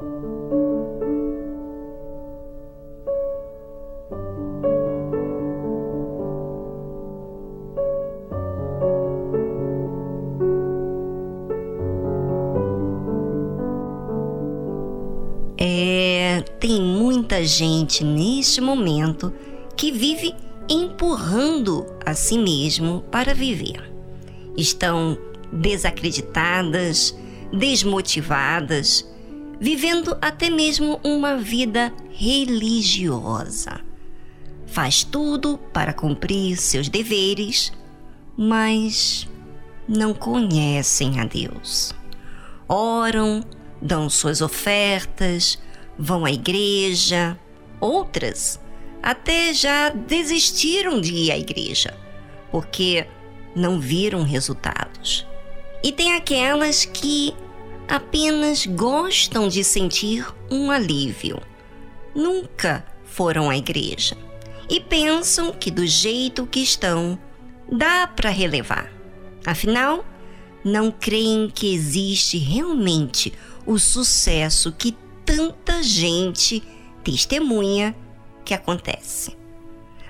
É, tem muita gente neste momento que vive empurrando a si mesmo para viver. Estão desacreditadas, desmotivadas, vivendo até mesmo uma vida religiosa. Faz tudo para cumprir seus deveres, mas não conhecem a Deus. Oram, dão suas ofertas, vão à igreja. Outras até já desistiram de ir à igreja, porque não viram resultados. E tem aquelas que apenas gostam de sentir um alívio. Nunca foram à igreja e pensam que do jeito que estão dá para relevar. Afinal, não creem que existe realmente o sucesso que tanta gente testemunha que acontece.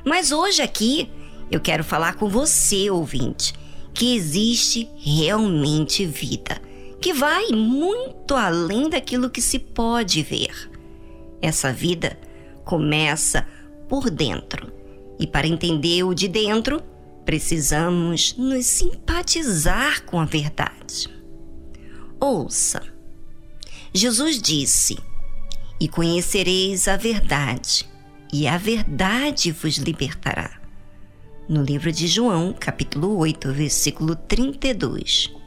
Mas hoje aqui eu quero falar com você, ouvinte, que existe realmente vida, que vai muito além daquilo que se pode ver. Essa vida começa por dentro. E para entender o de dentro, precisamos nos simpatizar com a verdade. Ouça. Jesus disse: E conhecereis a verdade, e a verdade vos libertará no livro de João, capítulo 8, versículo 32.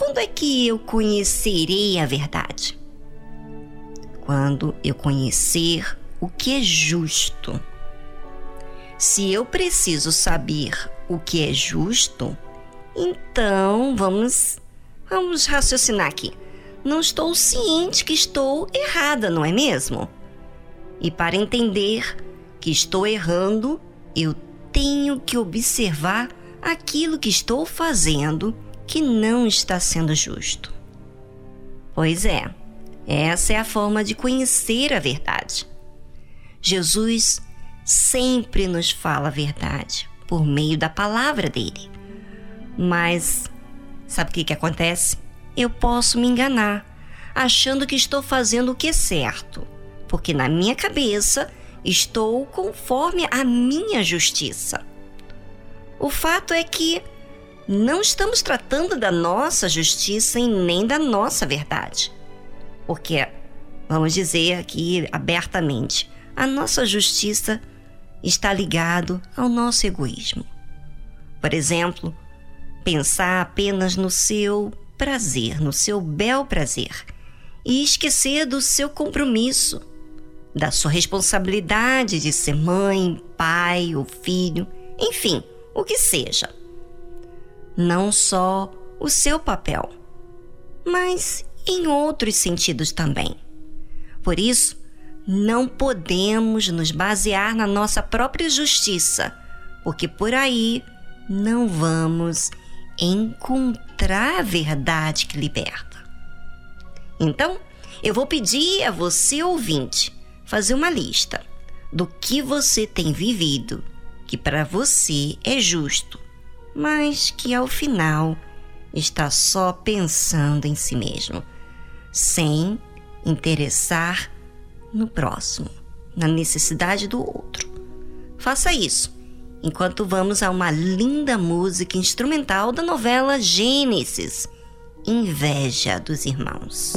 Quando é que eu conhecerei a verdade? Quando eu conhecer o que é justo. Se eu preciso saber o que é justo, então vamos vamos raciocinar aqui. Não estou ciente que estou errada, não é mesmo? E para entender que estou errando, eu tenho que observar aquilo que estou fazendo que não está sendo justo. Pois é, essa é a forma de conhecer a verdade. Jesus sempre nos fala a verdade por meio da palavra dele. Mas sabe o que, que acontece? Eu posso me enganar, achando que estou fazendo o que é certo, porque na minha cabeça estou conforme a minha justiça. O fato é que não estamos tratando da nossa justiça e nem da nossa verdade. Porque, vamos dizer aqui abertamente, a nossa justiça está ligado ao nosso egoísmo. Por exemplo, pensar apenas no seu prazer, no seu bel prazer, e esquecer do seu compromisso da sua responsabilidade de ser mãe, pai ou filho, enfim, o que seja. Não só o seu papel, mas em outros sentidos também. Por isso, não podemos nos basear na nossa própria justiça, porque por aí não vamos encontrar a verdade que liberta. Então, eu vou pedir a você, ouvinte, fazer uma lista do que você tem vivido que para você é justo, mas que ao final está só pensando em si mesmo, sem interessar no próximo, na necessidade do outro. Faça isso enquanto vamos a uma linda música instrumental da novela Gênesis Inveja dos Irmãos.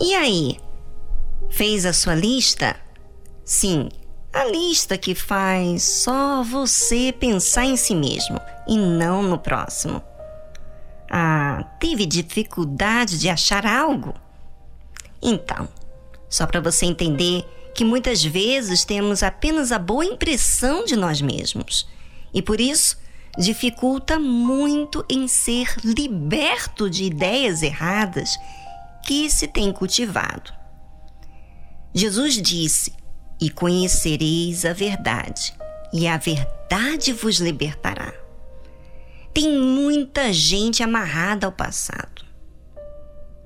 E aí? Fez a sua lista? Sim, a lista que faz só você pensar em si mesmo e não no próximo. Ah, teve dificuldade de achar algo? Então, só para você entender que muitas vezes temos apenas a boa impressão de nós mesmos e por isso dificulta muito em ser liberto de ideias erradas que se tem cultivado. Jesus disse: E conhecereis a verdade, e a verdade vos libertará. Tem muita gente amarrada ao passado.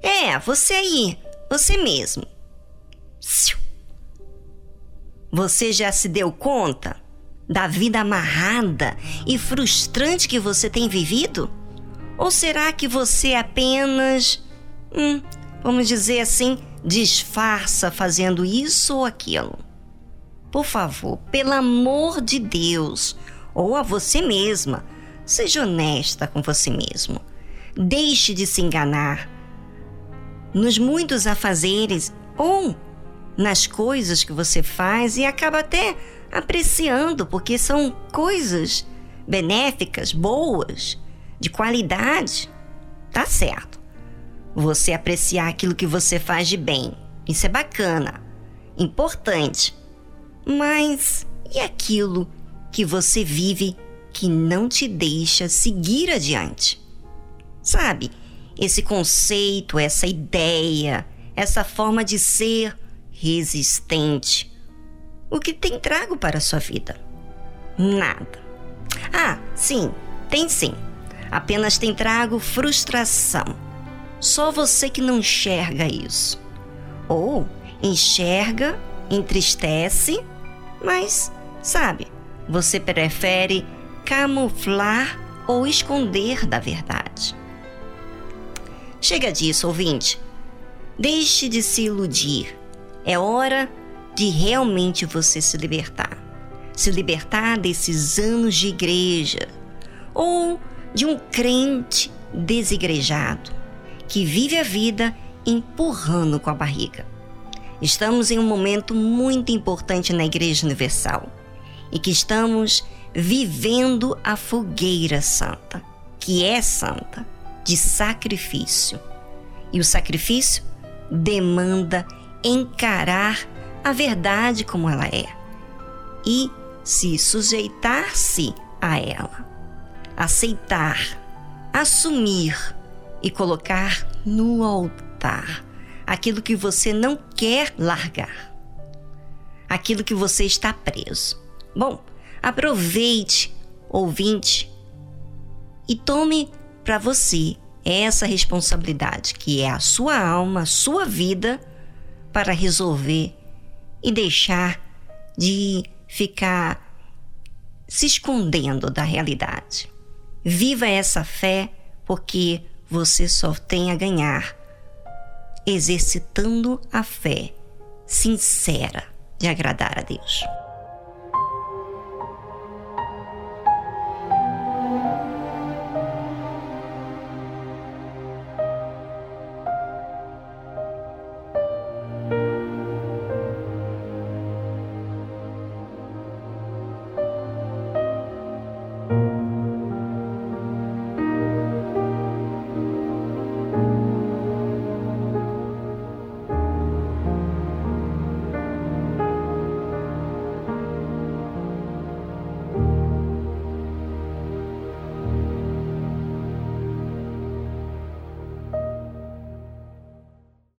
É, você aí, você mesmo. Você já se deu conta da vida amarrada e frustrante que você tem vivido? Ou será que você apenas, hum, vamos dizer assim, disfarça fazendo isso ou aquilo? Por favor, pelo amor de Deus, ou a você mesma, seja honesta com você mesmo. Deixe de se enganar nos muitos afazeres ou nas coisas que você faz e acaba até apreciando, porque são coisas benéficas, boas, de qualidade. Tá certo. Você apreciar aquilo que você faz de bem. Isso é bacana, importante. Mas e aquilo que você vive que não te deixa seguir adiante? Sabe, esse conceito, essa ideia, essa forma de ser resistente. O que tem trago para a sua vida? Nada. Ah, sim, tem sim. Apenas tem trago frustração. Só você que não enxerga isso. Ou enxerga, entristece, mas, sabe, você prefere camuflar ou esconder da verdade. Chega disso, ouvinte. Deixe de se iludir. É hora de realmente você se libertar. Se libertar desses anos de igreja ou de um crente desigrejado que vive a vida empurrando com a barriga. Estamos em um momento muito importante na Igreja Universal e que estamos vivendo a fogueira santa, que é santa, de sacrifício. E o sacrifício demanda encarar a verdade como ela é e se sujeitar-se a ela, aceitar, assumir e colocar no altar aquilo que você não quer largar, aquilo que você está preso. Bom, aproveite, ouvinte, e tome para você essa responsabilidade, que é a sua alma, a sua vida, para resolver e deixar de ficar se escondendo da realidade. Viva essa fé, porque você só tem a ganhar exercitando a fé sincera de agradar a Deus.